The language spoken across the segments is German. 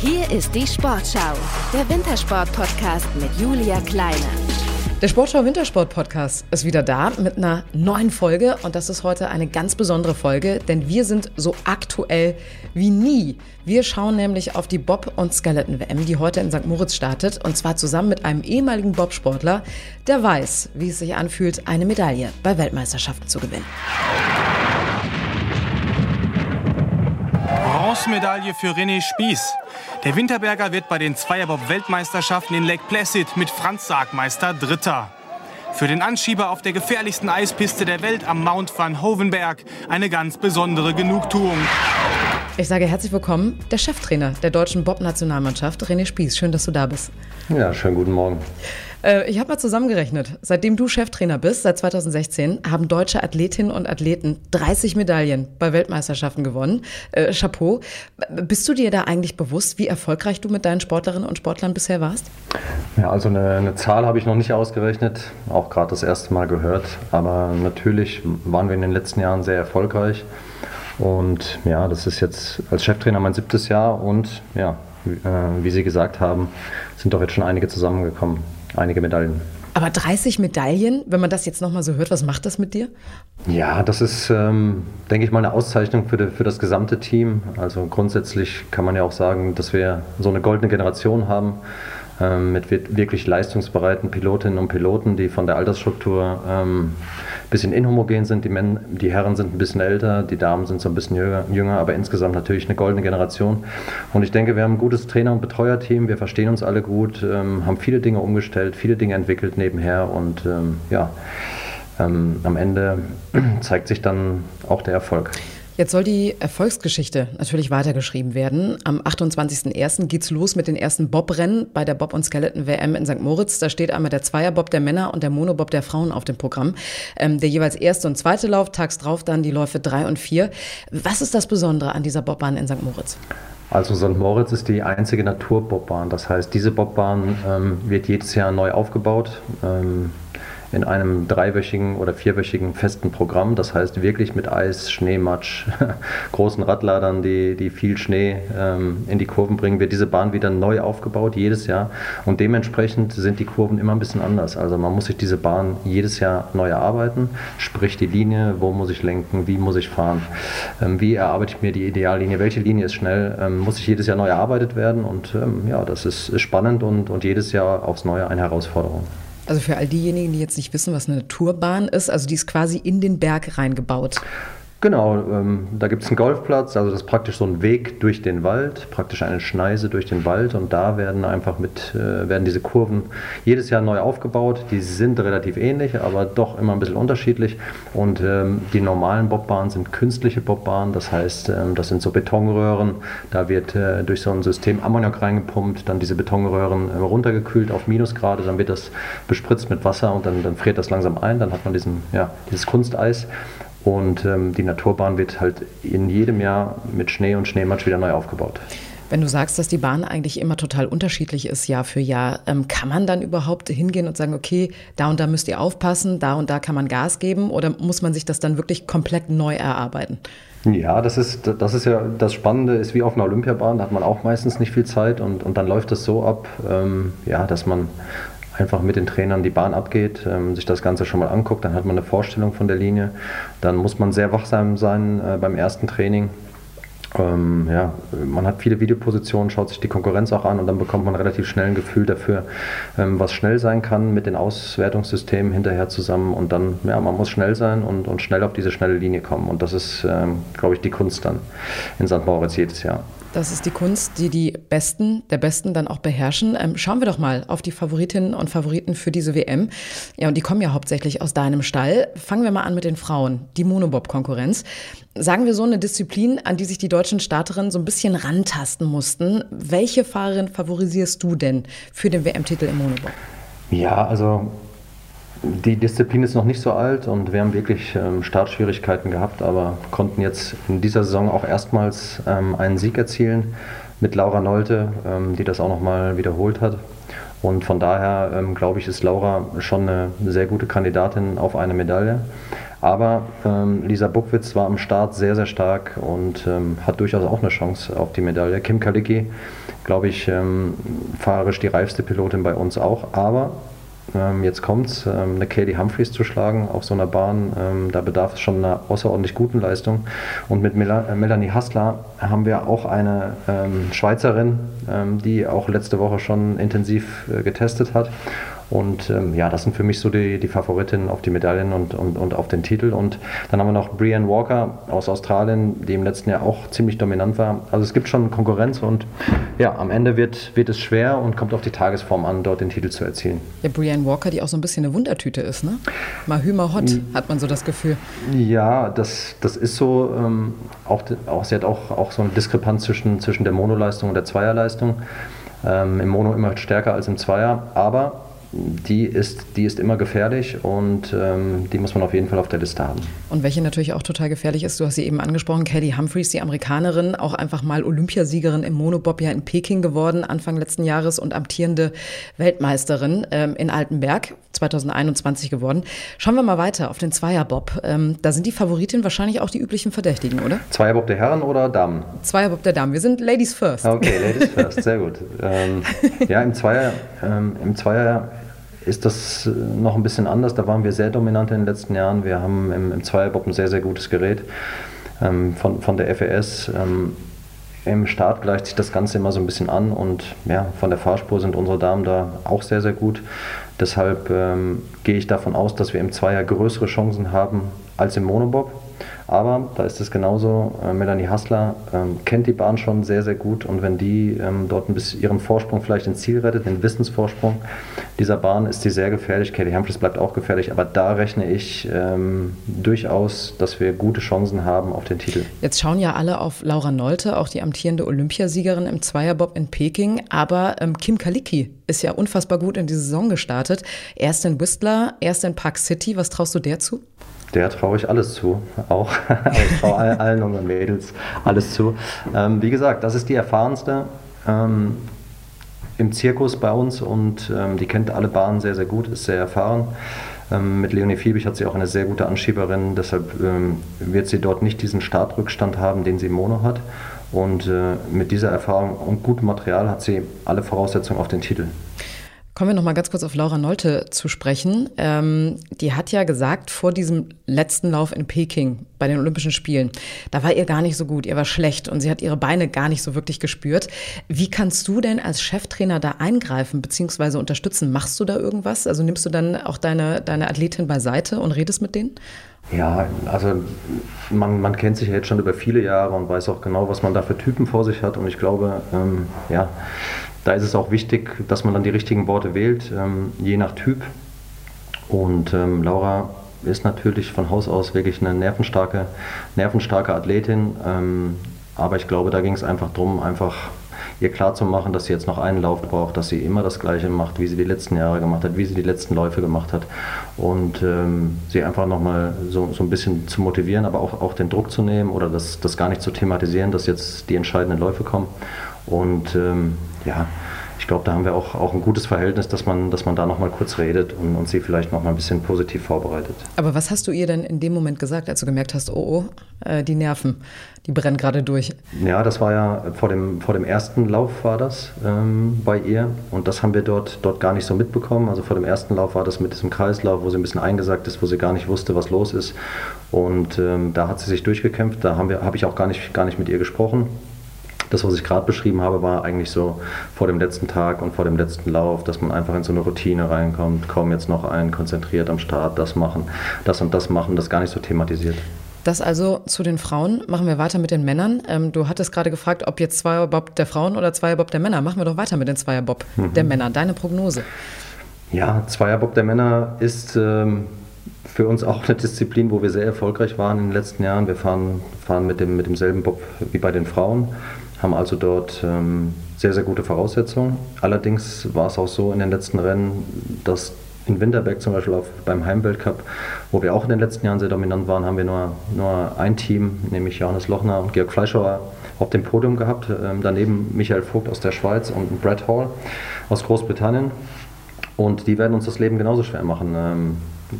Hier ist die Sportschau, der Wintersport-Podcast mit Julia Kleine. Der Sportschau Wintersport Podcast ist wieder da mit einer neuen Folge und das ist heute eine ganz besondere Folge, denn wir sind so aktuell wie nie. Wir schauen nämlich auf die Bob- und Skeleton-WM, die heute in St. Moritz startet und zwar zusammen mit einem ehemaligen Bobsportler, der weiß, wie es sich anfühlt, eine Medaille bei Weltmeisterschaften zu gewinnen. Bronzemedaille für René Spieß. Der Winterberger wird bei den Zweierbob-Weltmeisterschaften in Lake Placid mit Franz Sargmeister Dritter. Für den Anschieber auf der gefährlichsten Eispiste der Welt am Mount Van Hovenberg eine ganz besondere Genugtuung. Ich sage herzlich willkommen, der Cheftrainer der deutschen Bob-Nationalmannschaft, René Spieß. Schön, dass du da bist. Ja, schönen guten Morgen. Äh, ich habe mal zusammengerechnet. Seitdem du Cheftrainer bist, seit 2016, haben deutsche Athletinnen und Athleten 30 Medaillen bei Weltmeisterschaften gewonnen. Äh, Chapeau. Bist du dir da eigentlich bewusst, wie erfolgreich du mit deinen Sportlerinnen und Sportlern bisher warst? Ja, also eine, eine Zahl habe ich noch nicht ausgerechnet, auch gerade das erste Mal gehört. Aber natürlich waren wir in den letzten Jahren sehr erfolgreich. Und ja, das ist jetzt als Cheftrainer mein siebtes Jahr und ja, äh, wie Sie gesagt haben, sind doch jetzt schon einige zusammengekommen einige Medaillen. Aber 30 Medaillen, wenn man das jetzt nochmal so hört, was macht das mit dir? Ja, das ist, ähm, denke ich mal, eine Auszeichnung für, de, für das gesamte Team. Also grundsätzlich kann man ja auch sagen, dass wir so eine goldene Generation haben mit wirklich leistungsbereiten Pilotinnen und Piloten, die von der Altersstruktur ähm, ein bisschen inhomogen sind. Die, Men die Herren sind ein bisschen älter, die Damen sind so ein bisschen jünger, aber insgesamt natürlich eine goldene Generation. Und ich denke, wir haben ein gutes Trainer- und Betreuerteam, wir verstehen uns alle gut, ähm, haben viele Dinge umgestellt, viele Dinge entwickelt nebenher und ähm, ja, ähm, am Ende zeigt sich dann auch der Erfolg. Jetzt soll die Erfolgsgeschichte natürlich weitergeschrieben werden. Am 28.01. geht's los mit den ersten Bobrennen bei der Bob- und Skeleton-WM in St. Moritz. Da steht einmal der Zweierbob der Männer und der Monobob der Frauen auf dem Programm. Ähm, der jeweils erste und zweite Lauf, tags drauf dann die Läufe drei und vier. Was ist das Besondere an dieser Bobbahn in St. Moritz? Also St. Moritz ist die einzige Naturbobbahn. Das heißt, diese Bobbahn ähm, wird jedes Jahr neu aufgebaut. Ähm, in einem dreiwöchigen oder vierwöchigen festen Programm. Das heißt wirklich mit Eis, Schneematsch, großen Radladern, die, die viel Schnee ähm, in die Kurven bringen, wird diese Bahn wieder neu aufgebaut, jedes Jahr. Und dementsprechend sind die Kurven immer ein bisschen anders. Also man muss sich diese Bahn jedes Jahr neu erarbeiten, sprich die Linie, wo muss ich lenken, wie muss ich fahren, ähm, wie erarbeite ich mir die Ideallinie, welche Linie ist schnell, ähm, muss ich jedes Jahr neu erarbeitet werden. Und ähm, ja, das ist, spannend und, und jedes Jahr aufs Neue eine Herausforderung. Also für all diejenigen, die jetzt nicht wissen, was eine Tourbahn ist, also die ist quasi in den Berg reingebaut. Genau, ähm, da gibt es einen Golfplatz, also das ist praktisch so ein Weg durch den Wald, praktisch eine Schneise durch den Wald und da werden einfach mit, äh, werden diese Kurven jedes Jahr neu aufgebaut. Die sind relativ ähnlich, aber doch immer ein bisschen unterschiedlich. Und ähm, die normalen Bobbahnen sind künstliche Bobbahnen, das heißt, ähm, das sind so Betonröhren, da wird äh, durch so ein System Ammoniak reingepumpt, dann diese Betonröhren äh, runtergekühlt auf Minusgrade, dann wird das bespritzt mit Wasser und dann, dann friert das langsam ein, dann hat man diesen, ja, dieses Kunsteis und ähm, die Naturbahn wird halt in jedem Jahr mit Schnee und Schneematsch wieder neu aufgebaut. Wenn du sagst, dass die Bahn eigentlich immer total unterschiedlich ist, Jahr für Jahr, ähm, kann man dann überhaupt hingehen und sagen, okay, da und da müsst ihr aufpassen, da und da kann man Gas geben oder muss man sich das dann wirklich komplett neu erarbeiten? Ja, das ist, das ist ja das Spannende, ist wie auf einer Olympiabahn, da hat man auch meistens nicht viel Zeit und, und dann läuft es so ab, ähm, ja, dass man einfach mit den Trainern die Bahn abgeht, ähm, sich das Ganze schon mal anguckt, dann hat man eine Vorstellung von der Linie. Dann muss man sehr wachsam sein äh, beim ersten Training. Ähm, ja, man hat viele Videopositionen, schaut sich die Konkurrenz auch an und dann bekommt man relativ schnell ein Gefühl dafür, ähm, was schnell sein kann mit den Auswertungssystemen hinterher zusammen und dann, ja, man muss schnell sein und, und schnell auf diese schnelle Linie kommen und das ist, ähm, glaube ich, die Kunst dann in St. Moritz jedes Jahr. Das ist die Kunst, die die Besten der Besten dann auch beherrschen. Ähm, schauen wir doch mal auf die Favoritinnen und Favoriten für diese WM. Ja, und die kommen ja hauptsächlich aus deinem Stall. Fangen wir mal an mit den Frauen, die Monobob-Konkurrenz. Sagen wir so eine Disziplin, an die sich die deutschen Starterinnen so ein bisschen rantasten mussten. Welche Fahrerin favorisierst du denn für den WM-Titel im Monobob? Ja, also die Disziplin ist noch nicht so alt und wir haben wirklich ähm, Startschwierigkeiten gehabt, aber konnten jetzt in dieser Saison auch erstmals ähm, einen Sieg erzielen mit Laura Nolte, ähm, die das auch nochmal wiederholt hat. Und von daher ähm, glaube ich, ist Laura schon eine sehr gute Kandidatin auf eine Medaille. Aber ähm, Lisa Buckwitz war am Start sehr, sehr stark und ähm, hat durchaus auch eine Chance auf die Medaille. Kim Kalicki, glaube ich, fahrerisch die reifste Pilotin bei uns auch. Aber ähm, jetzt kommt es, ähm, eine Katie Humphreys zu schlagen auf so einer Bahn, ähm, da bedarf es schon einer außerordentlich guten Leistung. Und mit Mel äh, Melanie Hassler haben wir auch eine ähm, Schweizerin, ähm, die auch letzte Woche schon intensiv äh, getestet hat und ähm, ja, das sind für mich so die, die Favoritinnen auf die Medaillen und, und, und auf den Titel. Und dann haben wir noch Brian Walker aus Australien, die im letzten Jahr auch ziemlich dominant war. Also es gibt schon Konkurrenz und ja, am Ende wird, wird es schwer und kommt auf die Tagesform an, dort den Titel zu erzielen. Ja, Brian Walker, die auch so ein bisschen eine Wundertüte ist, ne? Mal Hümer hot, hat man so das Gefühl. Ja, das, das ist so. Ähm, auch, auch, sie hat auch, auch so eine Diskrepanz zwischen, zwischen der Monoleistung und der Zweierleistung. Ähm, Im Mono immer stärker als im Zweier, aber die ist, die ist immer gefährlich und ähm, die muss man auf jeden Fall auf der Liste haben. Und welche natürlich auch total gefährlich ist, du hast sie eben angesprochen, Kelly Humphreys, die Amerikanerin, auch einfach mal Olympiasiegerin im Monobob ja in Peking geworden, Anfang letzten Jahres und amtierende Weltmeisterin ähm, in Altenberg, 2021 geworden. Schauen wir mal weiter auf den Zweierbob. Ähm, da sind die Favoritinnen wahrscheinlich auch die üblichen Verdächtigen, oder? Zweierbob der Herren oder Damen? Zweierbob der Damen. Wir sind Ladies first. Okay, Ladies first, sehr gut. Ähm, ja, im Zweier, ähm, im Zweier ist das äh, noch ein bisschen anders. Da waren wir sehr dominant in den letzten Jahren. Wir haben im, im Zweierbob ein sehr, sehr gutes Gerät ähm, von, von der FES. Ähm, Im Start gleicht sich das Ganze immer so ein bisschen an und ja, von der Fahrspur sind unsere Damen da auch sehr, sehr gut. Deshalb ähm, gehe ich davon aus, dass wir im Zweier größere Chancen haben als im Monobob. Aber da ist es genauso, äh, Melanie Hassler ähm, kennt die Bahn schon sehr, sehr gut und wenn die ähm, dort ein bisschen ihren Vorsprung vielleicht ins Ziel rettet, den Wissensvorsprung dieser Bahn, ist sie sehr gefährlich. Katie Humphries bleibt auch gefährlich, aber da rechne ich ähm, durchaus, dass wir gute Chancen haben auf den Titel. Jetzt schauen ja alle auf Laura Nolte, auch die amtierende Olympiasiegerin im Zweierbob in Peking, aber ähm, Kim Kalicki ist ja unfassbar gut in die Saison gestartet. Erst in Whistler, erst in Park City. Was traust du der zu? Der traue ich alles zu, auch. ich traue allen unseren Mädels alles zu. Ähm, wie gesagt, das ist die erfahrenste ähm, im Zirkus bei uns und ähm, die kennt alle Bahnen sehr, sehr gut, ist sehr erfahren. Ähm, mit Leonie Fiebig hat sie auch eine sehr gute Anschieberin, deshalb ähm, wird sie dort nicht diesen Startrückstand haben, den sie im Mono hat. Und äh, mit dieser Erfahrung und gutem Material hat sie alle Voraussetzungen auf den Titel. Kommen wir noch mal ganz kurz auf Laura Nolte zu sprechen. Ähm, die hat ja gesagt, vor diesem letzten Lauf in Peking bei den Olympischen Spielen, da war ihr gar nicht so gut, ihr war schlecht und sie hat ihre Beine gar nicht so wirklich gespürt. Wie kannst du denn als Cheftrainer da eingreifen bzw. unterstützen? Machst du da irgendwas? Also nimmst du dann auch deine, deine Athletin beiseite und redest mit denen? Ja, also man, man kennt sich ja jetzt schon über viele Jahre und weiß auch genau, was man da für Typen vor sich hat. Und ich glaube, ähm, ja, da ist es auch wichtig, dass man dann die richtigen Worte wählt, ähm, je nach Typ. Und ähm, Laura ist natürlich von Haus aus wirklich eine nervenstarke, nervenstarke Athletin. Ähm, aber ich glaube, da ging es einfach darum, einfach ihr klarzumachen, dass sie jetzt noch einen Lauf braucht, dass sie immer das Gleiche macht, wie sie die letzten Jahre gemacht hat, wie sie die letzten Läufe gemacht hat. Und ähm, sie einfach nochmal so, so ein bisschen zu motivieren, aber auch, auch den Druck zu nehmen oder das, das gar nicht zu thematisieren, dass jetzt die entscheidenden Läufe kommen. Und ähm, ja, ich glaube, da haben wir auch, auch ein gutes Verhältnis, dass man, dass man da nochmal kurz redet und, und sie vielleicht nochmal ein bisschen positiv vorbereitet. Aber was hast du ihr denn in dem Moment gesagt, als du gemerkt hast, oh, oh äh, die Nerven, die brennen gerade durch? Ja, das war ja vor dem, vor dem ersten Lauf war das ähm, bei ihr und das haben wir dort, dort gar nicht so mitbekommen. Also vor dem ersten Lauf war das mit diesem Kreislauf, wo sie ein bisschen eingesagt ist, wo sie gar nicht wusste, was los ist. Und ähm, da hat sie sich durchgekämpft, da habe hab ich auch gar nicht, gar nicht mit ihr gesprochen. Das, was ich gerade beschrieben habe, war eigentlich so vor dem letzten Tag und vor dem letzten Lauf, dass man einfach in so eine Routine reinkommt, kaum jetzt noch ein, konzentriert am Start, das machen, das und das machen, das gar nicht so thematisiert. Das also zu den Frauen. Machen wir weiter mit den Männern. Ähm, du hattest gerade gefragt, ob jetzt Zweierbob der Frauen oder Zweierbob der Männer. Machen wir doch weiter mit den Zweierbob mhm. der Männer. Deine Prognose? Ja, Zweierbob der Männer ist ähm, für uns auch eine Disziplin, wo wir sehr erfolgreich waren in den letzten Jahren. Wir fahren, fahren mit, dem, mit demselben Bob wie bei den Frauen haben also dort ähm, sehr, sehr gute Voraussetzungen. Allerdings war es auch so in den letzten Rennen, dass in Winterberg zum Beispiel auf, beim Heimweltcup, wo wir auch in den letzten Jahren sehr dominant waren, haben wir nur, nur ein Team, nämlich Johannes Lochner und Georg Fleischauer, auf dem Podium gehabt. Ähm, daneben Michael Vogt aus der Schweiz und Brad Hall aus Großbritannien. Und die werden uns das Leben genauso schwer machen. Ähm,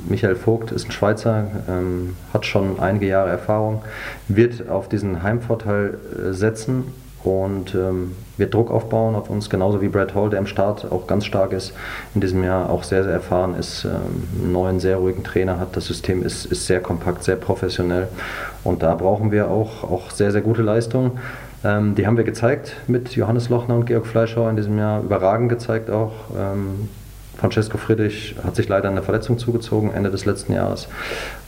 Michael Vogt ist ein Schweizer, ähm, hat schon einige Jahre Erfahrung, wird auf diesen Heimvorteil äh, setzen und ähm, wird Druck aufbauen auf uns, genauso wie Brad Hall, der im Start auch ganz stark ist, in diesem Jahr auch sehr, sehr erfahren ist, ähm, einen neuen, sehr ruhigen Trainer hat. Das System ist, ist sehr kompakt, sehr professionell und da brauchen wir auch, auch sehr, sehr gute Leistungen. Ähm, die haben wir gezeigt mit Johannes Lochner und Georg Fleischhauer in diesem Jahr, überragend gezeigt auch. Ähm, Francesco Friedrich hat sich leider eine Verletzung zugezogen Ende des letzten Jahres.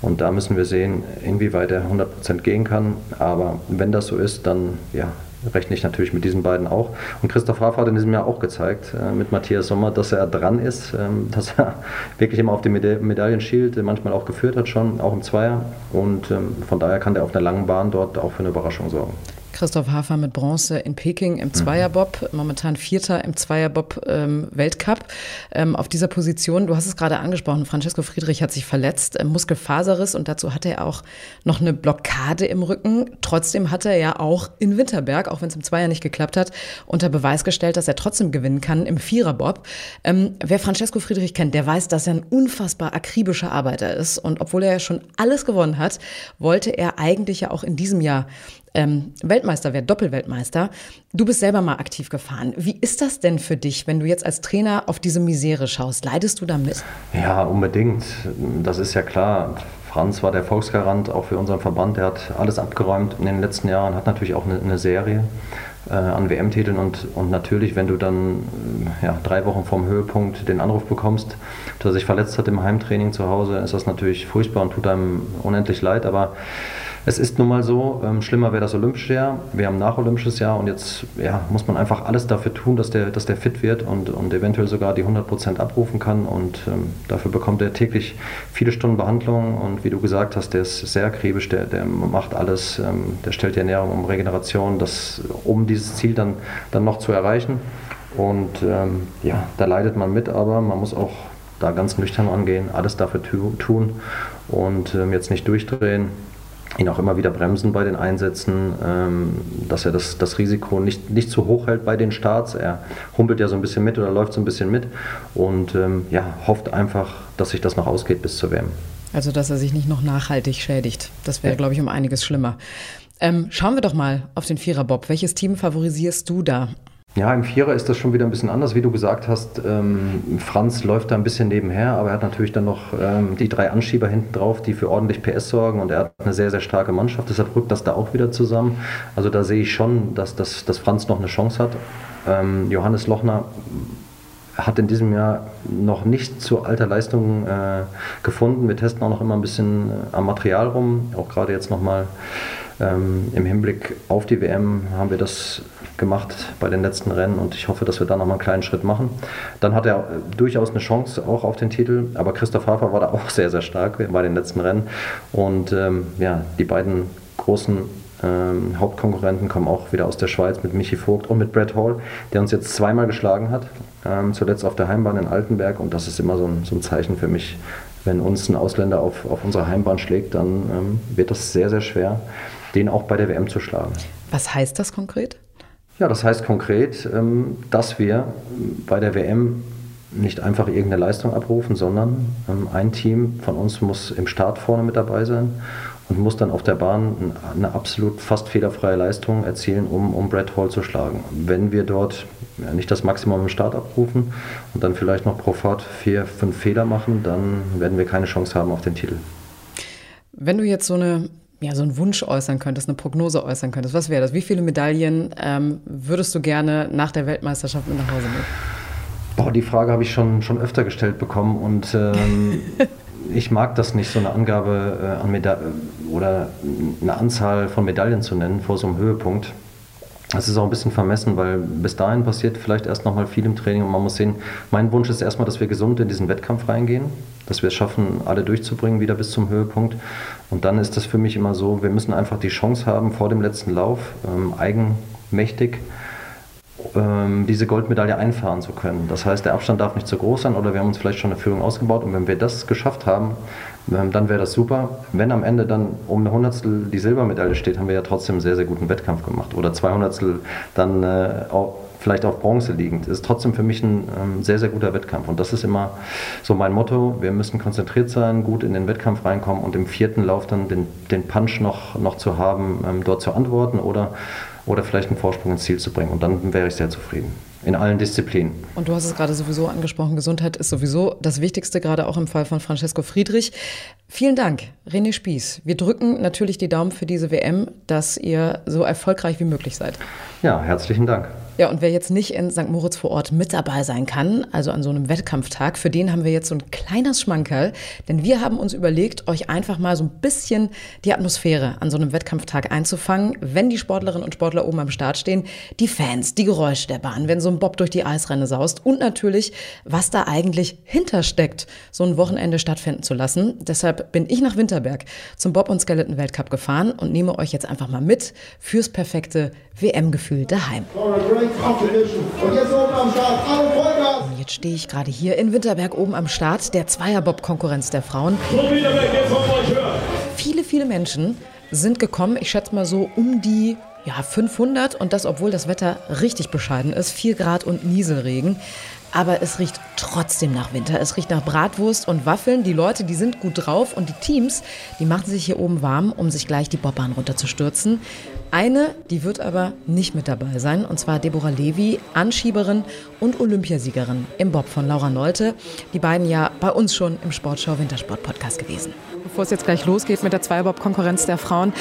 Und da müssen wir sehen, inwieweit er 100% gehen kann. Aber wenn das so ist, dann ja, rechne ich natürlich mit diesen beiden auch. Und Christoph Hafer hat in diesem Jahr auch gezeigt, äh, mit Matthias Sommer, dass er dran ist, ähm, dass er wirklich immer auf die Meda Medaillen schielt, manchmal auch geführt hat schon, auch im Zweier. Und ähm, von daher kann der auf einer langen Bahn dort auch für eine Überraschung sorgen. Christoph Hafer mit Bronze in Peking im Zweierbob, momentan Vierter im Zweierbob ähm, Weltcup. Ähm, auf dieser Position, du hast es gerade angesprochen, Francesco Friedrich hat sich verletzt, äh, Muskelfaserriss und dazu hatte er auch noch eine Blockade im Rücken. Trotzdem hat er ja auch in Winterberg, auch wenn es im Zweier nicht geklappt hat, unter Beweis gestellt, dass er trotzdem gewinnen kann im Viererbob. Ähm, wer Francesco Friedrich kennt, der weiß, dass er ein unfassbar akribischer Arbeiter ist und obwohl er ja schon alles gewonnen hat, wollte er eigentlich ja auch in diesem Jahr ähm, Weltmeister wird, Doppelweltmeister. Du bist selber mal aktiv gefahren. Wie ist das denn für dich, wenn du jetzt als Trainer auf diese Misere schaust? Leidest du damit? Ja, unbedingt. Das ist ja klar. Franz war der Volksgarant auch für unseren Verband. Der hat alles abgeräumt in den letzten Jahren, hat natürlich auch eine, eine Serie äh, an WM-Titeln und, und natürlich, wenn du dann äh, ja, drei Wochen vorm Höhepunkt den Anruf bekommst, dass er sich verletzt hat im Heimtraining zu Hause, ist das natürlich furchtbar und tut einem unendlich leid. Aber es ist nun mal so, ähm, schlimmer wäre das Olympische Jahr. Wir haben nach Olympisches Jahr und jetzt ja, muss man einfach alles dafür tun, dass der, dass der fit wird und, und eventuell sogar die 100% abrufen kann. Und ähm, dafür bekommt er täglich viele Stunden Behandlung. Und wie du gesagt hast, der ist sehr akribisch, der, der macht alles, ähm, der stellt die Ernährung um Regeneration, das, um dieses Ziel dann, dann noch zu erreichen. Und ähm, ja, da leidet man mit, aber man muss auch da ganz nüchtern angehen, alles dafür tun und ähm, jetzt nicht durchdrehen ihn auch immer wieder bremsen bei den Einsätzen, ähm, dass er das, das Risiko nicht, nicht zu hoch hält bei den Starts. Er humpelt ja so ein bisschen mit oder läuft so ein bisschen mit und ähm, ja, hofft einfach, dass sich das noch ausgeht bis zur WM. Also, dass er sich nicht noch nachhaltig schädigt. Das wäre, ja. glaube ich, um einiges schlimmer. Ähm, schauen wir doch mal auf den Viererbob. Welches Team favorisierst du da? Ja, im Vierer ist das schon wieder ein bisschen anders, wie du gesagt hast. Ähm, Franz läuft da ein bisschen nebenher, aber er hat natürlich dann noch ähm, die drei Anschieber hinten drauf, die für ordentlich PS sorgen und er hat eine sehr, sehr starke Mannschaft. Deshalb rückt das da auch wieder zusammen. Also da sehe ich schon, dass, dass, dass Franz noch eine Chance hat. Ähm, Johannes Lochner hat in diesem Jahr noch nicht zu alter Leistung äh, gefunden. Wir testen auch noch immer ein bisschen äh, am Material rum, auch gerade jetzt nochmal ähm, im Hinblick auf die WM haben wir das gemacht bei den letzten Rennen und ich hoffe, dass wir da nochmal einen kleinen Schritt machen. Dann hat er durchaus eine Chance auch auf den Titel, aber Christoph Hafer war da auch sehr, sehr stark bei den letzten Rennen und ähm, ja, die beiden großen ähm, Hauptkonkurrenten kommen auch wieder aus der Schweiz mit Michi Vogt und mit Brad Hall, der uns jetzt zweimal geschlagen hat, ähm, zuletzt auf der Heimbahn in Altenberg und das ist immer so ein, so ein Zeichen für mich, wenn uns ein Ausländer auf, auf unserer Heimbahn schlägt, dann ähm, wird das sehr, sehr schwer, den auch bei der WM zu schlagen. Was heißt das konkret? Ja, das heißt konkret, ähm, dass wir bei der WM nicht einfach irgendeine Leistung abrufen, sondern ähm, ein Team von uns muss im Start vorne mit dabei sein und muss dann auf der Bahn eine absolut fast fehlerfreie Leistung erzielen, um, um Brad Hall zu schlagen. Wenn wir dort nicht das Maximum im Start abrufen und dann vielleicht noch pro Fahrt vier, fünf Fehler machen, dann werden wir keine Chance haben auf den Titel. Wenn du jetzt so eine ja, so einen Wunsch äußern könntest, eine Prognose äußern könntest, was wäre das? Wie viele Medaillen ähm, würdest du gerne nach der Weltmeisterschaft mit nach Hause nehmen? Boah, die Frage habe ich schon, schon öfter gestellt bekommen und ähm, ich mag das nicht, so eine Angabe äh, an Meda oder eine Anzahl von Medaillen zu nennen vor so einem Höhepunkt. Das ist auch ein bisschen vermessen, weil bis dahin passiert vielleicht erst noch mal viel im Training und man muss sehen, mein Wunsch ist erstmal, dass wir gesund in diesen Wettkampf reingehen, dass wir es schaffen, alle durchzubringen wieder bis zum Höhepunkt. Und dann ist das für mich immer so, wir müssen einfach die Chance haben, vor dem letzten Lauf ähm, eigenmächtig ähm, diese Goldmedaille einfahren zu können. Das heißt, der Abstand darf nicht zu groß sein oder wir haben uns vielleicht schon eine Führung ausgebaut und wenn wir das geschafft haben, dann wäre das super. Wenn am Ende dann um eine Hundertstel die Silbermedaille steht, haben wir ja trotzdem einen sehr, sehr guten Wettkampf gemacht. Oder zwei Hundertstel dann äh, vielleicht auf Bronze liegend, ist trotzdem für mich ein ähm, sehr, sehr guter Wettkampf. Und das ist immer so mein Motto. Wir müssen konzentriert sein, gut in den Wettkampf reinkommen und im vierten Lauf dann den, den Punch noch, noch zu haben, ähm, dort zu antworten oder, oder vielleicht einen Vorsprung ins Ziel zu bringen. Und dann wäre ich sehr zufrieden in allen Disziplinen. Und du hast es gerade sowieso angesprochen, Gesundheit ist sowieso das Wichtigste, gerade auch im Fall von Francesco Friedrich. Vielen Dank, René Spieß. Wir drücken natürlich die Daumen für diese WM, dass ihr so erfolgreich wie möglich seid. Ja, herzlichen Dank. Ja, und wer jetzt nicht in St. Moritz vor Ort mit dabei sein kann, also an so einem Wettkampftag, für den haben wir jetzt so ein kleines Schmankerl, denn wir haben uns überlegt, euch einfach mal so ein bisschen die Atmosphäre an so einem Wettkampftag einzufangen, wenn die Sportlerinnen und Sportler oben am Start stehen, die Fans, die Geräusche der Bahn, wenn so ein Bob durch die Eisrenne saust und natürlich, was da eigentlich hintersteckt, so ein Wochenende stattfinden zu lassen. Deshalb bin ich nach Winterberg zum Bob und Skeleton Weltcup gefahren und nehme euch jetzt einfach mal mit fürs perfekte WM-Gefühl daheim. Und jetzt oben am Start, alle Vollgas! Jetzt stehe ich gerade hier in Winterberg oben am Start der Zweierbob-Konkurrenz der Frauen. Viele, viele Menschen sind gekommen, ich schätze mal so um die ja, 500 und das, obwohl das Wetter richtig bescheiden ist, 4 Grad und Nieselregen. Aber es riecht trotzdem nach Winter. Es riecht nach Bratwurst und Waffeln. Die Leute, die sind gut drauf und die Teams, die machen sich hier oben warm, um sich gleich die Bobbahn runterzustürzen. Eine, die wird aber nicht mit dabei sein, und zwar Deborah Levy, Anschieberin und Olympiasiegerin im Bob von Laura Nolte. Die beiden ja bei uns schon im Sportschau Wintersport Podcast gewesen. Bevor es jetzt gleich losgeht mit der Zweibob-Konkurrenz der Frauen,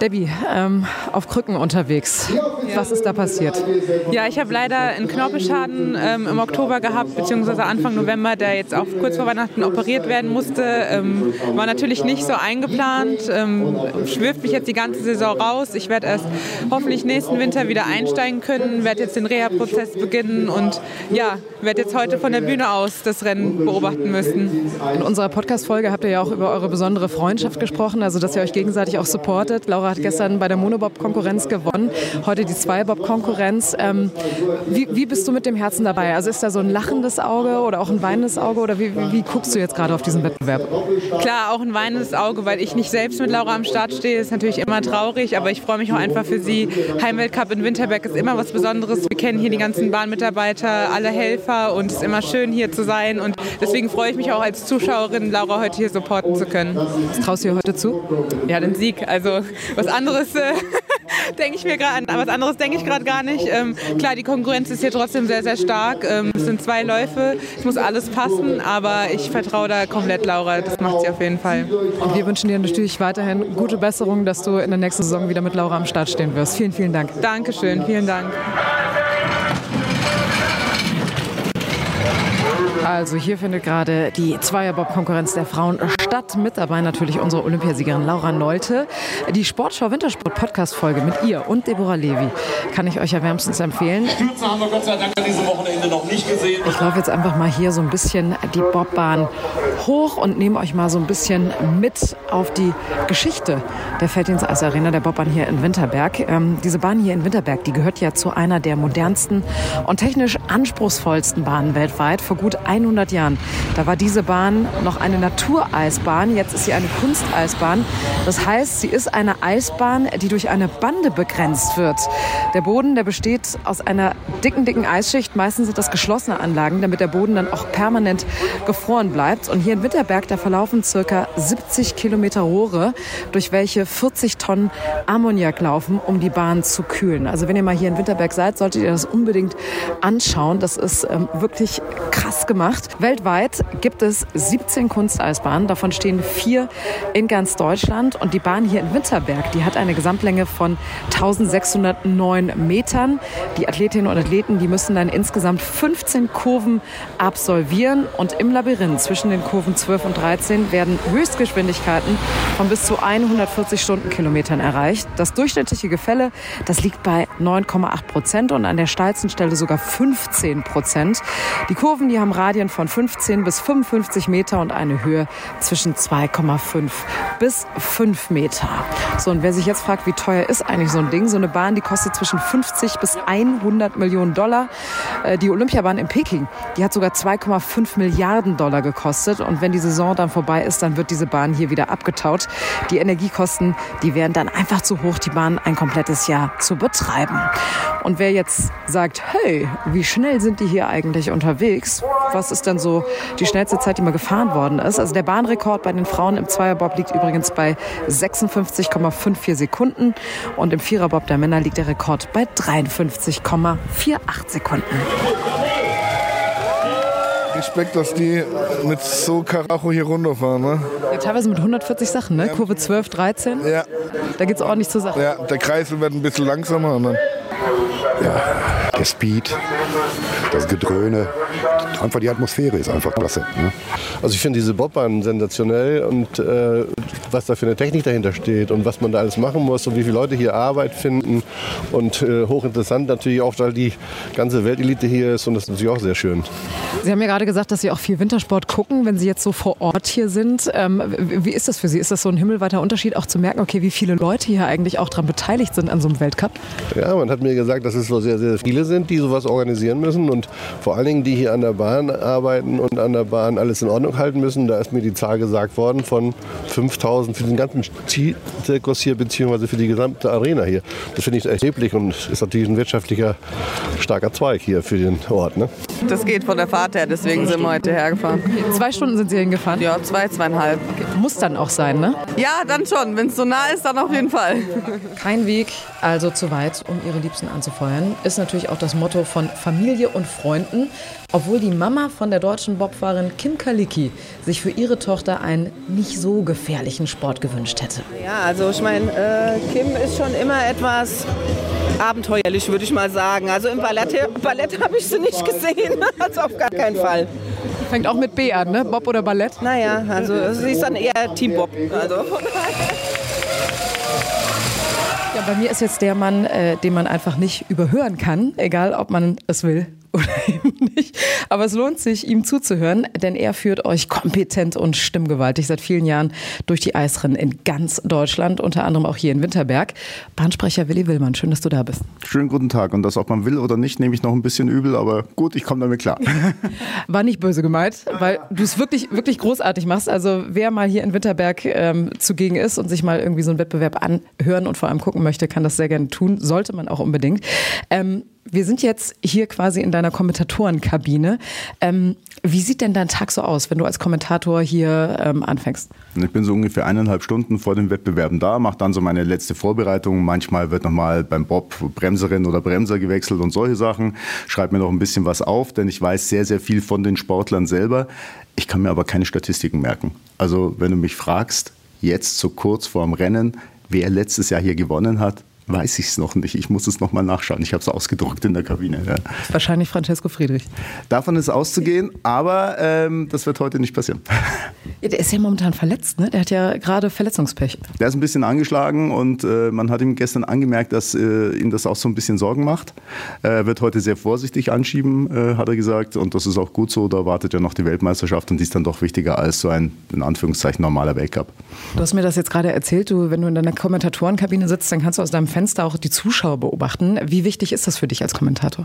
Debbie, ähm, auf Krücken unterwegs. Was ist da passiert? Ja, ich habe leider einen Knorpelschaden ähm, im Oktober gehabt, beziehungsweise Anfang November, der jetzt auch kurz vor Weihnachten operiert werden musste. Ähm, war natürlich nicht so eingeplant, ähm, schwirft mich jetzt die ganze Saison raus. Ich werde erst hoffentlich nächsten Winter wieder einsteigen können, werde jetzt den Reha-Prozess beginnen und ja, werde jetzt heute von der Bühne aus das Rennen beobachten müssen. In unserer Podcast-Folge habt ihr ja auch über eure besondere Freundschaft gesprochen, also dass ihr euch gegenseitig auch supportet. Laura hat gestern bei der Monobob-Konkurrenz gewonnen, heute die Zweibob-Konkurrenz. Ähm, wie, wie, bist du mit dem Herzen dabei? Also ist da so ein lachendes Auge oder auch ein weinendes Auge oder wie, wie guckst du jetzt gerade auf diesen Wettbewerb? Klar, auch ein weinendes Auge, weil ich nicht selbst mit Laura am Start stehe, ist natürlich immer traurig, aber ich freue mich auch einfach für sie. Heimweltcup in Winterberg ist immer was Besonderes. Wir kennen hier die ganzen Bahnmitarbeiter, alle Helfer und es ist immer schön hier zu sein und deswegen freue ich mich auch als Zuschauerin, Laura heute hier supporten zu können. Was traust du ihr heute zu? Ja, den Sieg. Also was anderes äh, denke ich mir gerade, was anderes denke ich gerade gar nicht. Ähm, klar, die Konkurrenz ist hier trotzdem sehr, sehr stark. Ähm, es sind zwei Läufe, es muss alles passen, aber ich vertraue da komplett Laura. Das macht sie auf jeden Fall. Und wir wünschen dir natürlich weiterhin gute Besserung, dass du in der nächsten Saison wieder mit Laura am Start stehen wirst. Vielen, vielen Dank. Dankeschön, vielen Dank. Also hier findet gerade die Zweierbob-Konkurrenz der Frauen statt. Mit dabei natürlich unsere Olympiasiegerin Laura Nolte. Die Sportschau Wintersport Podcast-Folge mit ihr und Deborah Levi kann ich euch ja wärmstens empfehlen. Stürze haben wir Gott sei Dank an diesem Wochenende noch nicht gesehen. Ich laufe jetzt einfach mal hier so ein bisschen die Bobbahn hoch und nehme euch mal so ein bisschen mit auf die Geschichte der Felddienst Eis Arena, der Bobbahn hier in Winterberg. Ähm, diese Bahn hier in Winterberg, die gehört ja zu einer der modernsten und technisch anspruchsvollsten Bahnen weltweit. Vor gut 100 Jahren. Da war diese Bahn noch eine Natureisbahn. Jetzt ist sie eine Kunsteisbahn. Das heißt, sie ist eine Eisbahn, die durch eine Bande begrenzt wird. Der Boden, der besteht aus einer dicken, dicken Eisschicht. Meistens sind das geschlossene Anlagen, damit der Boden dann auch permanent gefroren bleibt. Und hier in Winterberg, da verlaufen circa 70 Kilometer Rohre, durch welche 40 Tonnen Ammoniak laufen, um die Bahn zu kühlen. Also wenn ihr mal hier in Winterberg seid, solltet ihr das unbedingt anschauen. Das ist ähm, wirklich krass gemacht gemacht. Weltweit gibt es 17 Kunsteisbahnen, davon stehen vier in ganz Deutschland. Und die Bahn hier in Winterberg, die hat eine Gesamtlänge von 1609 Metern. Die Athletinnen und Athleten, die müssen dann insgesamt 15 Kurven absolvieren. Und im Labyrinth zwischen den Kurven 12 und 13 werden Höchstgeschwindigkeiten von bis zu 140 Stundenkilometern erreicht. Das durchschnittliche Gefälle, das liegt bei 9,8 Prozent und an der steilsten Stelle sogar 15 Prozent. Die Kurven, die haben Radien von 15 bis 55 Meter und eine Höhe zwischen 2,5 bis 5 Meter. So, und wer sich jetzt fragt, wie teuer ist eigentlich so ein Ding? So eine Bahn, die kostet zwischen 50 bis 100 Millionen Dollar. Äh, die Olympiabahn in Peking, die hat sogar 2,5 Milliarden Dollar gekostet. Und wenn die Saison dann vorbei ist, dann wird diese Bahn hier wieder abgetaut. Die Energiekosten, die wären dann einfach zu hoch, die Bahn ein komplettes Jahr zu betreiben. Und wer jetzt sagt, hey, wie schnell sind die hier eigentlich unterwegs? Was ist denn so die schnellste Zeit, die mal gefahren worden ist? Also der Bahnrekord bei den Frauen im Zweierbob liegt übrigens bei 56,54 Sekunden und im Viererbob der Männer liegt der Rekord bei 53,48 Sekunden. Respekt, dass die mit so Karacho hier runterfahren. Ne? Ja, teilweise mit 140 Sachen, ne? Kurve 12, 13. Ja. Da geht es ordentlich zur Sache. Ja, der Kreisel wird ein bisschen langsamer und dann ja, der Speed, das Gedröhne, einfach die Atmosphäre ist einfach klasse. Ne? Also ich finde diese Bobbahn sensationell und äh, was da für eine Technik dahinter steht und was man da alles machen muss und wie viele Leute hier Arbeit finden und äh, hochinteressant natürlich auch, weil die ganze Weltelite hier ist und das ist natürlich auch sehr schön. Sie haben ja gerade gesagt, dass Sie auch viel Wintersport gucken, wenn Sie jetzt so vor Ort hier sind. Ähm, wie ist das für Sie? Ist das so ein himmelweiter Unterschied, auch zu merken, okay, wie viele Leute hier eigentlich auch daran beteiligt sind an so einem Weltcup? Ja, man hat mir gesagt, dass es so sehr, sehr viele sind, die sowas organisieren müssen und vor allen Dingen, die hier an der Bahn arbeiten und an der Bahn alles in Ordnung halten müssen. Da ist mir die Zahl gesagt worden von 5000 für den ganzen Zirkus hier, beziehungsweise für die gesamte Arena hier. Das finde ich erheblich und ist natürlich ein wirtschaftlicher starker Zweig hier für den Ort. Ne? Das geht von der Fahrt her, deswegen sind wir heute hergefahren. Zwei Stunden sind Sie hingefahren? Ja, zwei, zweieinhalb. Okay. Muss dann auch sein, ne? Ja, dann schon. Wenn es so nah ist, dann auf jeden Fall. Kein Weg also zu weit, um Ihre Liebsten anzufeuern, ist natürlich auch das Motto von Familie und Freunden. Obwohl die Mama von der deutschen Bobfahrerin Kim Kalicki sich für ihre Tochter einen nicht so gefährlichen Sport gewünscht hätte. Ja, also ich meine, äh, Kim ist schon immer etwas abenteuerlich, würde ich mal sagen. Also im Ballett, Ballett habe ich sie nicht gesehen, also auf gar keinen Fall. Fängt auch mit B an, ne? Bob oder Ballett? Naja, also sie ist dann eher Team Bob. Also ja, bei mir ist jetzt der Mann, äh, den man einfach nicht überhören kann, egal ob man es will oder eben nicht. Aber es lohnt sich, ihm zuzuhören, denn er führt euch kompetent und stimmgewaltig seit vielen Jahren durch die Eisrennen in ganz Deutschland, unter anderem auch hier in Winterberg. Bahnsprecher Willi Willmann, schön, dass du da bist. Schönen guten Tag. Und das, ob man will oder nicht, nehme ich noch ein bisschen übel, aber gut, ich komme damit klar. War nicht böse gemeint, weil du es wirklich, wirklich großartig machst. Also wer mal hier in Winterberg ähm, zugegen ist und sich mal irgendwie so einen Wettbewerb anhören und vor allem gucken möchte, kann das sehr gerne tun. Sollte man auch unbedingt. Ähm, wir sind jetzt hier quasi in deiner Kommentatorenkabine. Ähm, wie sieht denn dein Tag so aus, wenn du als Kommentator hier ähm, anfängst? Ich bin so ungefähr eineinhalb Stunden vor den Wettbewerben da, mache dann so meine letzte Vorbereitung. Manchmal wird nochmal beim Bob Bremserin oder Bremser gewechselt und solche Sachen. Schreibe mir noch ein bisschen was auf, denn ich weiß sehr, sehr viel von den Sportlern selber. Ich kann mir aber keine Statistiken merken. Also wenn du mich fragst, jetzt so kurz vorm Rennen, wer letztes Jahr hier gewonnen hat, weiß ich es noch nicht. Ich muss es nochmal nachschauen. Ich habe es ausgedruckt in der Kabine. Ja. Wahrscheinlich Francesco Friedrich. Davon ist auszugehen, aber ähm, das wird heute nicht passieren. Ja, der ist ja momentan verletzt, ne? Der hat ja gerade Verletzungspech. Der ist ein bisschen angeschlagen und äh, man hat ihm gestern angemerkt, dass äh, ihm das auch so ein bisschen Sorgen macht. Er wird heute sehr vorsichtig anschieben, äh, hat er gesagt. Und das ist auch gut so. Da wartet ja noch die Weltmeisterschaft und die ist dann doch wichtiger als so ein, in Anführungszeichen, normaler Weltcup. Du hast mir das jetzt gerade erzählt. Du, wenn du in deiner Kommentatorenkabine sitzt, dann kannst du aus deinem Fenster auch die Zuschauer beobachten. Wie wichtig ist das für dich als Kommentator?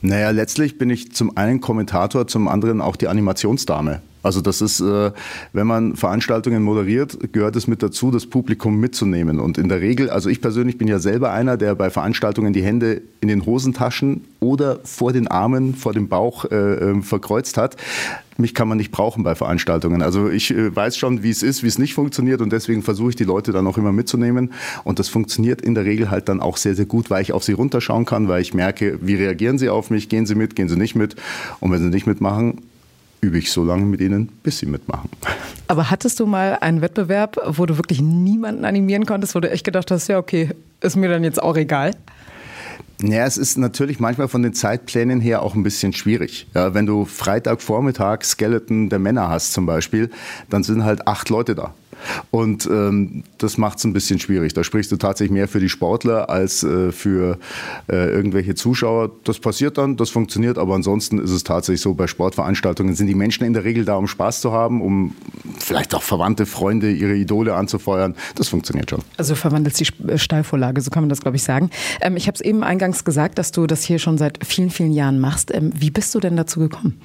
Naja, letztlich bin ich zum einen Kommentator, zum anderen auch die Animationsdame. Also das ist, äh, wenn man Veranstaltungen moderiert, gehört es mit dazu, das Publikum mitzunehmen. Und in der Regel, also ich persönlich bin ja selber einer, der bei Veranstaltungen die Hände in den Hosentaschen oder vor den Armen, vor dem Bauch äh, äh verkreuzt hat. Mich kann man nicht brauchen bei Veranstaltungen. Also ich äh, weiß schon, wie es ist, wie es nicht funktioniert und deswegen versuche ich die Leute dann auch immer mitzunehmen. Und das funktioniert in der Regel halt dann auch sehr, sehr gut, weil ich auf sie runterschauen kann, weil ich merke, wie reagieren sie auf mich, gehen sie mit, gehen sie nicht mit. Und wenn sie nicht mitmachen, übe ich so lange mit ihnen, bis sie mitmachen. Aber hattest du mal einen Wettbewerb, wo du wirklich niemanden animieren konntest, wo du echt gedacht hast, ja, okay, ist mir dann jetzt auch egal? Ja, es ist natürlich manchmal von den Zeitplänen her auch ein bisschen schwierig. Ja, wenn du Freitagvormittag Skeleton der Männer hast zum Beispiel, dann sind halt acht Leute da. Und ähm, das macht es ein bisschen schwierig. Da sprichst du tatsächlich mehr für die Sportler als äh, für äh, irgendwelche Zuschauer. Das passiert dann, das funktioniert, aber ansonsten ist es tatsächlich so, bei Sportveranstaltungen sind die Menschen in der Regel da, um Spaß zu haben, um vielleicht auch Verwandte, Freunde, ihre Idole anzufeuern. Das funktioniert schon. Also verwandelt die Steilvorlage, so kann man das, glaube ich, sagen. Ähm, ich habe es eben eingangs gesagt, dass du das hier schon seit vielen, vielen Jahren machst. Ähm, wie bist du denn dazu gekommen?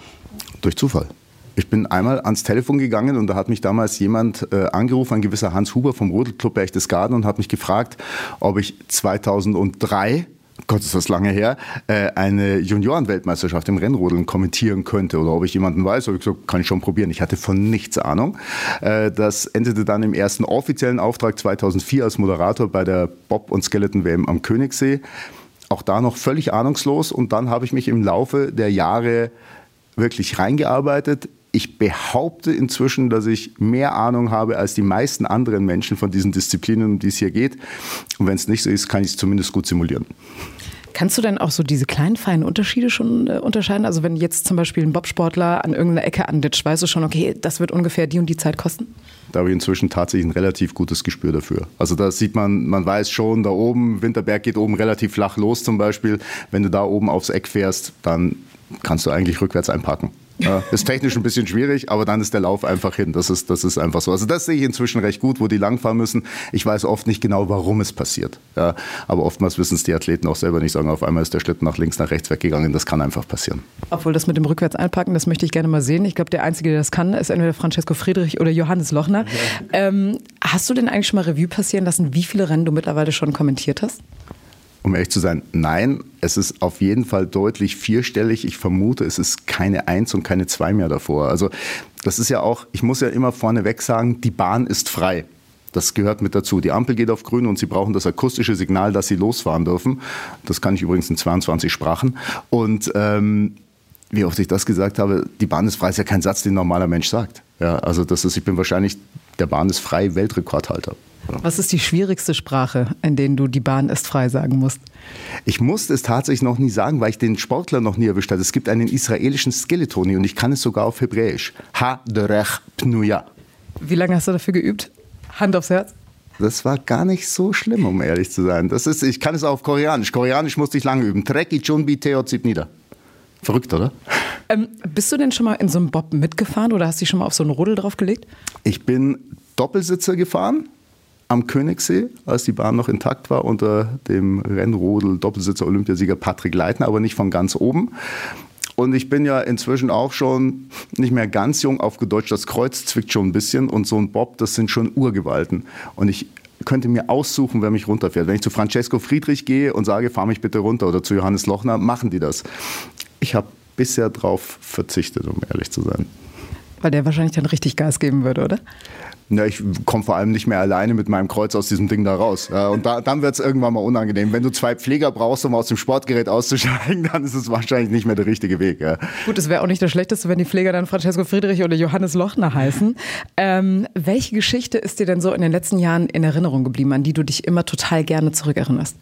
Durch Zufall. Ich bin einmal ans Telefon gegangen und da hat mich damals jemand äh, angerufen, ein gewisser Hans Huber vom Rodelclub Berchtesgaden und hat mich gefragt, ob ich 2003 Gott ist das lange her, äh, eine Juniorenweltmeisterschaft im Rennrodeln kommentieren könnte oder ob ich jemanden weiß. Habe ich gesagt, kann ich schon probieren. Ich hatte von nichts Ahnung. Äh, das endete dann im ersten offiziellen Auftrag 2004 als Moderator bei der Bob- und Skeleton-WM am Königssee. Auch da noch völlig ahnungslos und dann habe ich mich im Laufe der Jahre wirklich reingearbeitet. Ich behaupte inzwischen, dass ich mehr Ahnung habe als die meisten anderen Menschen von diesen Disziplinen, um die es hier geht. Und wenn es nicht so ist, kann ich es zumindest gut simulieren. Kannst du denn auch so diese kleinen, feinen Unterschiede schon äh, unterscheiden? Also wenn jetzt zum Beispiel ein Bobsportler an irgendeiner Ecke anditscht, weißt du schon, okay, das wird ungefähr die und die Zeit kosten? Da habe ich inzwischen tatsächlich ein relativ gutes Gespür dafür. Also da sieht man, man weiß schon, da oben, Winterberg geht oben relativ flach los zum Beispiel. Wenn du da oben aufs Eck fährst, dann kannst du eigentlich rückwärts einparken. Ja, ist technisch ein bisschen schwierig, aber dann ist der Lauf einfach hin. Das ist, das ist einfach so. Also das sehe ich inzwischen recht gut, wo die langfahren müssen. Ich weiß oft nicht genau, warum es passiert. Ja, aber oftmals wissen es die Athleten auch selber nicht. Sagen, auf einmal ist der Schlitten nach links, nach rechts weggegangen. Das kann einfach passieren. Obwohl das mit dem rückwärts einparken, das möchte ich gerne mal sehen. Ich glaube, der Einzige, der das kann, ist entweder Francesco Friedrich oder Johannes Lochner. Ja. Ähm, hast du denn eigentlich schon mal Revue passieren lassen, wie viele Rennen du mittlerweile schon kommentiert hast? Um ehrlich zu sein, nein, es ist auf jeden Fall deutlich vierstellig. Ich vermute, es ist keine Eins und keine Zwei mehr davor. Also das ist ja auch, ich muss ja immer vorneweg sagen, die Bahn ist frei. Das gehört mit dazu. Die Ampel geht auf grün und Sie brauchen das akustische Signal, dass Sie losfahren dürfen. Das kann ich übrigens in 22 Sprachen. Und ähm, wie oft ich das gesagt habe, die Bahn ist frei, ist ja kein Satz, den ein normaler Mensch sagt. Ja, also das ist, ich bin wahrscheinlich, der Bahn ist frei Weltrekordhalter. Was ist die schwierigste Sprache, in der du die Bahn ist frei sagen musst? Ich musste es tatsächlich noch nie sagen, weil ich den Sportler noch nie erwischt habe. Es gibt einen israelischen Skeletoni und ich kann es sogar auf Hebräisch. Ha derech pnuya. Wie lange hast du dafür geübt? Hand aufs Herz? Das war gar nicht so schlimm, um ehrlich zu sein. Das ist, ich kann es auch auf Koreanisch. Koreanisch musste ich lange üben. Treki chunbi teozip nieder. Verrückt, oder? Ähm, bist du denn schon mal in so einem Bob mitgefahren oder hast du dich schon mal auf so einen Rodel draufgelegt? Ich bin Doppelsitzer gefahren am Königssee, als die Bahn noch intakt war, unter dem Rennrodel Doppelsitzer Olympiasieger Patrick Leitner, aber nicht von ganz oben. Und ich bin ja inzwischen auch schon nicht mehr ganz jung, aufgedeutscht, das Kreuz zwickt schon ein bisschen und so ein Bob, das sind schon Urgewalten. Und ich könnte mir aussuchen, wer mich runterfährt. Wenn ich zu Francesco Friedrich gehe und sage, fahr mich bitte runter oder zu Johannes Lochner, machen die das. Ich habe bisher darauf verzichtet, um ehrlich zu sein. Weil der wahrscheinlich dann richtig Gas geben würde, oder? Ja, ich komme vor allem nicht mehr alleine mit meinem Kreuz aus diesem Ding da raus. Und da, dann wird es irgendwann mal unangenehm. Wenn du zwei Pfleger brauchst, um aus dem Sportgerät auszusteigen, dann ist es wahrscheinlich nicht mehr der richtige Weg. Ja. Gut, es wäre auch nicht das Schlechteste, wenn die Pfleger dann Francesco Friedrich oder Johannes Lochner heißen. Ähm, welche Geschichte ist dir denn so in den letzten Jahren in Erinnerung geblieben, an die du dich immer total gerne zurückerinnerst?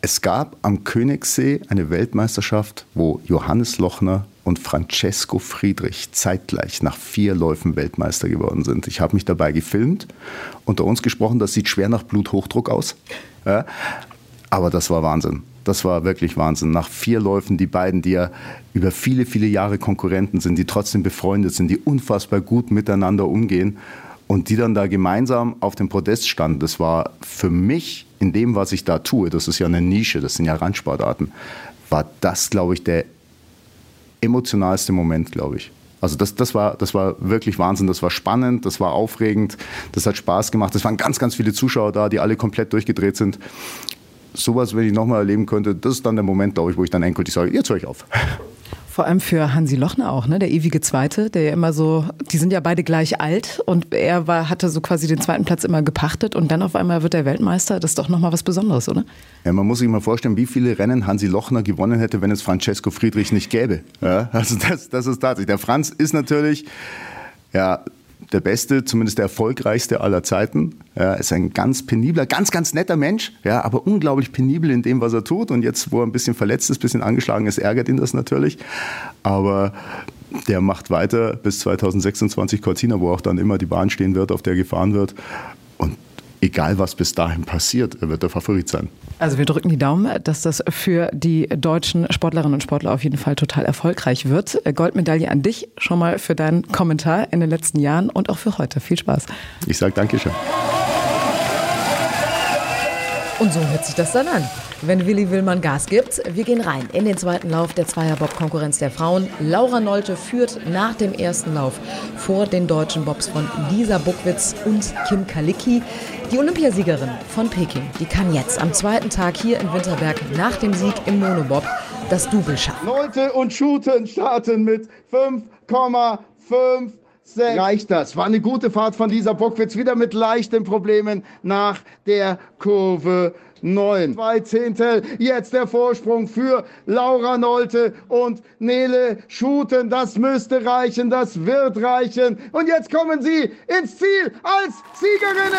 Es gab am Königssee eine Weltmeisterschaft, wo Johannes Lochner und Francesco Friedrich zeitgleich nach vier Läufen Weltmeister geworden sind. Ich habe mich dabei gefilmt, unter uns gesprochen, das sieht schwer nach Bluthochdruck aus. Ja, aber das war Wahnsinn. Das war wirklich Wahnsinn. Nach vier Läufen, die beiden, die ja über viele, viele Jahre Konkurrenten sind, die trotzdem befreundet sind, die unfassbar gut miteinander umgehen und die dann da gemeinsam auf dem Podest standen. Das war für mich in dem, was ich da tue, das ist ja eine Nische, das sind ja Randsportarten, war das, glaube ich, der emotionalste Moment, glaube ich. Also das, das, war, das war wirklich Wahnsinn, das war spannend, das war aufregend, das hat Spaß gemacht. Es waren ganz, ganz viele Zuschauer da, die alle komplett durchgedreht sind. Sowas, wenn ich nochmal erleben könnte, das ist dann der Moment, glaube ich, wo ich dann endgültig sage, jetzt höre ich auf. Vor allem für Hansi Lochner auch, ne? der ewige Zweite, der ja immer so, die sind ja beide gleich alt und er war, hatte so quasi den zweiten Platz immer gepachtet und dann auf einmal wird er Weltmeister. Das ist doch nochmal was Besonderes, oder? Ja, man muss sich mal vorstellen, wie viele Rennen Hansi Lochner gewonnen hätte, wenn es Francesco Friedrich nicht gäbe. Ja, also das, das ist tatsächlich. Der Franz ist natürlich, ja, der beste, zumindest der erfolgreichste aller Zeiten. Er ist ein ganz penibler, ganz, ganz netter Mensch, ja, aber unglaublich penibel in dem, was er tut. Und jetzt, wo er ein bisschen verletzt ist, ein bisschen angeschlagen ist, ärgert ihn das natürlich. Aber der macht weiter bis 2026 Cortina, wo auch dann immer die Bahn stehen wird, auf der gefahren wird. Und egal was bis dahin passiert, er wird der Favorit sein. Also wir drücken die Daumen, dass das für die deutschen Sportlerinnen und Sportler auf jeden Fall total erfolgreich wird. Goldmedaille an dich schon mal für deinen Kommentar in den letzten Jahren und auch für heute. Viel Spaß. Ich sage Dankeschön. Und so hört sich das dann an, wenn Willi Willmann Gas gibt. Wir gehen rein in den zweiten Lauf der Zweierbob-Konkurrenz der Frauen. Laura Nolte führt nach dem ersten Lauf vor den deutschen Bobs von Lisa Buckwitz und Kim Kalicki. Die Olympiasiegerin von Peking, die kann jetzt am zweiten Tag hier in Winterberg nach dem Sieg im Monobob das Double schaffen. Nolte und Schuten starten mit 5,5 reicht das. War eine gute Fahrt von Lisa Bockwitz, wieder mit leichten Problemen nach der Kurve 9. Zwei Zehntel, jetzt der Vorsprung für Laura Nolte und Nele Schuten. Das müsste reichen, das wird reichen. Und jetzt kommen sie ins Ziel als Siegerinnen.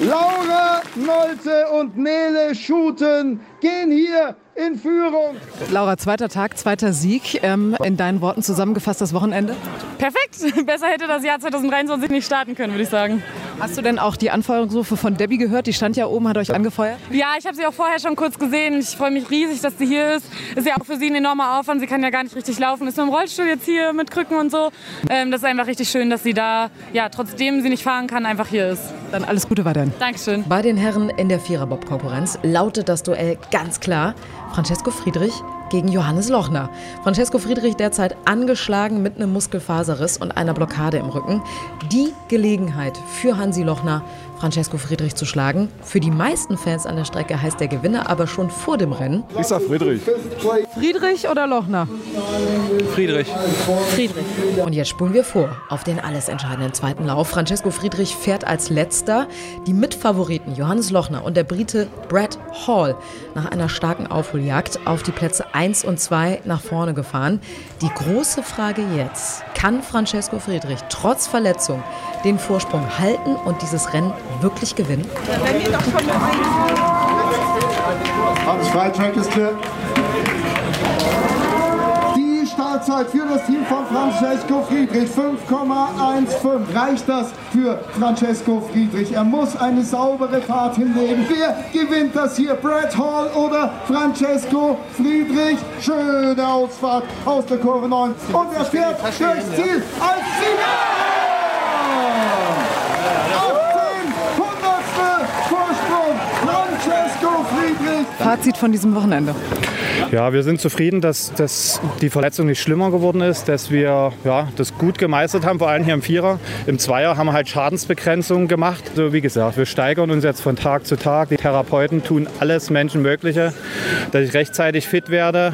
Laura Nolte und Nele Schuten gehen hier in Führung. Laura, zweiter Tag, zweiter Sieg. Ähm, in deinen Worten zusammengefasst das Wochenende? Perfekt. Besser hätte das Jahr 2023 nicht starten können, würde ich sagen. Hast du denn auch die Anfeuerungsrufe von Debbie gehört? Die stand ja oben, hat euch angefeuert? Ja, ich habe sie auch vorher schon kurz gesehen. Ich freue mich riesig, dass sie hier ist. Ist ja auch für sie ein enormer Aufwand. Sie kann ja gar nicht richtig laufen. Ist nur im Rollstuhl jetzt hier mit Krücken und so. Ähm, das ist einfach richtig schön, dass sie da, ja, trotzdem sie nicht fahren kann, einfach hier ist. Dann alles Gute weiterhin. Dankeschön. Bei den Herren in der Viererbob-Konkurrenz lautet das Duell ganz klar Francesco Friedrich gegen Johannes Lochner. Francesco Friedrich derzeit angeschlagen mit einem Muskelfaserriss und einer Blockade im Rücken. Die Gelegenheit für Hansi Lochner, Francesco Friedrich zu schlagen. Für die meisten Fans an der Strecke heißt der Gewinner aber schon vor dem Rennen. Ich sag Friedrich. Friedrich oder Lochner? Friedrich. Friedrich. Und jetzt spulen wir vor auf den alles entscheidenden zweiten Lauf. Francesco Friedrich fährt als letzter. Die Mitfavoriten Johannes Lochner und der Brite Brad Hall nach einer starken Aufholjagd auf die Plätze 1 und 2 nach vorne gefahren. Die große Frage jetzt, kann Francesco Friedrich trotz Verletzung den Vorsprung halten und dieses Rennen wirklich gewinnen? Hans Freitag ist clear. Die Startzeit für das Team von Francesco Friedrich 5,15. Reicht das für Francesco Friedrich? Er muss eine saubere Fahrt hinlegen. Wer gewinnt das hier? Brad Hall oder Francesco Friedrich? Schöne Ausfahrt aus der Kurve 9. Und er fährt durchs Ziel als Sieger! 18 Hundertstel Vorsprung. Francesco Friedrich. Fazit von diesem Wochenende. Ja, wir sind zufrieden, dass, dass die Verletzung nicht schlimmer geworden ist, dass wir ja, das gut gemeistert haben, vor allem hier im Vierer. Im Zweier haben wir halt Schadensbegrenzung gemacht. So wie gesagt, wir steigern uns jetzt von Tag zu Tag. Die Therapeuten tun alles Menschenmögliche, dass ich rechtzeitig fit werde.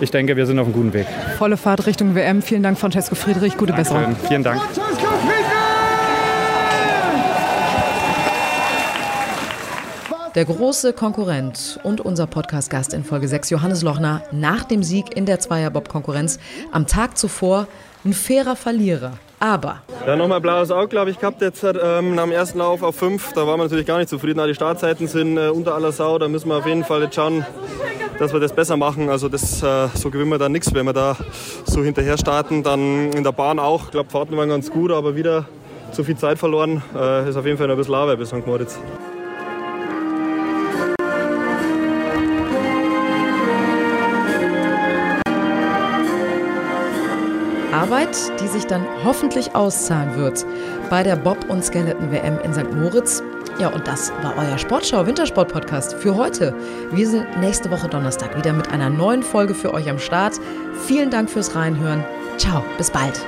Ich denke, wir sind auf einem guten Weg. Volle Fahrt Richtung WM. Vielen Dank, Francesco Friedrich. Gute Besserung. Dankeschön. Vielen Dank. Der große Konkurrent und unser Podcast-Gast in Folge 6, Johannes Lochner, nach dem Sieg in der Zweierbob-Konkurrenz am Tag zuvor ein fairer Verlierer. Aber Ja, nochmal blaues Auge, glaube ich, gehabt jetzt ähm, nach dem ersten Lauf auf 5. Da waren wir natürlich gar nicht zufrieden. Die Startzeiten sind äh, unter aller Sau. Da müssen wir auf jeden Fall jetzt schauen, dass wir das besser machen. Also das, äh, so gewinnen wir da nichts, wenn wir da so hinterher starten. Dann in der Bahn auch. Ich glaube, Fahrten waren ganz gut, aber wieder zu viel Zeit verloren. Äh, ist auf jeden Fall noch ein bisschen Arbeit bis St. Moritz. Arbeit, die sich dann hoffentlich auszahlen wird bei der Bob- und Skeleton-WM in St. Moritz. Ja, und das war euer Sportschau Wintersport Podcast für heute. Wir sind nächste Woche Donnerstag wieder mit einer neuen Folge für euch am Start. Vielen Dank fürs Reinhören. Ciao, bis bald.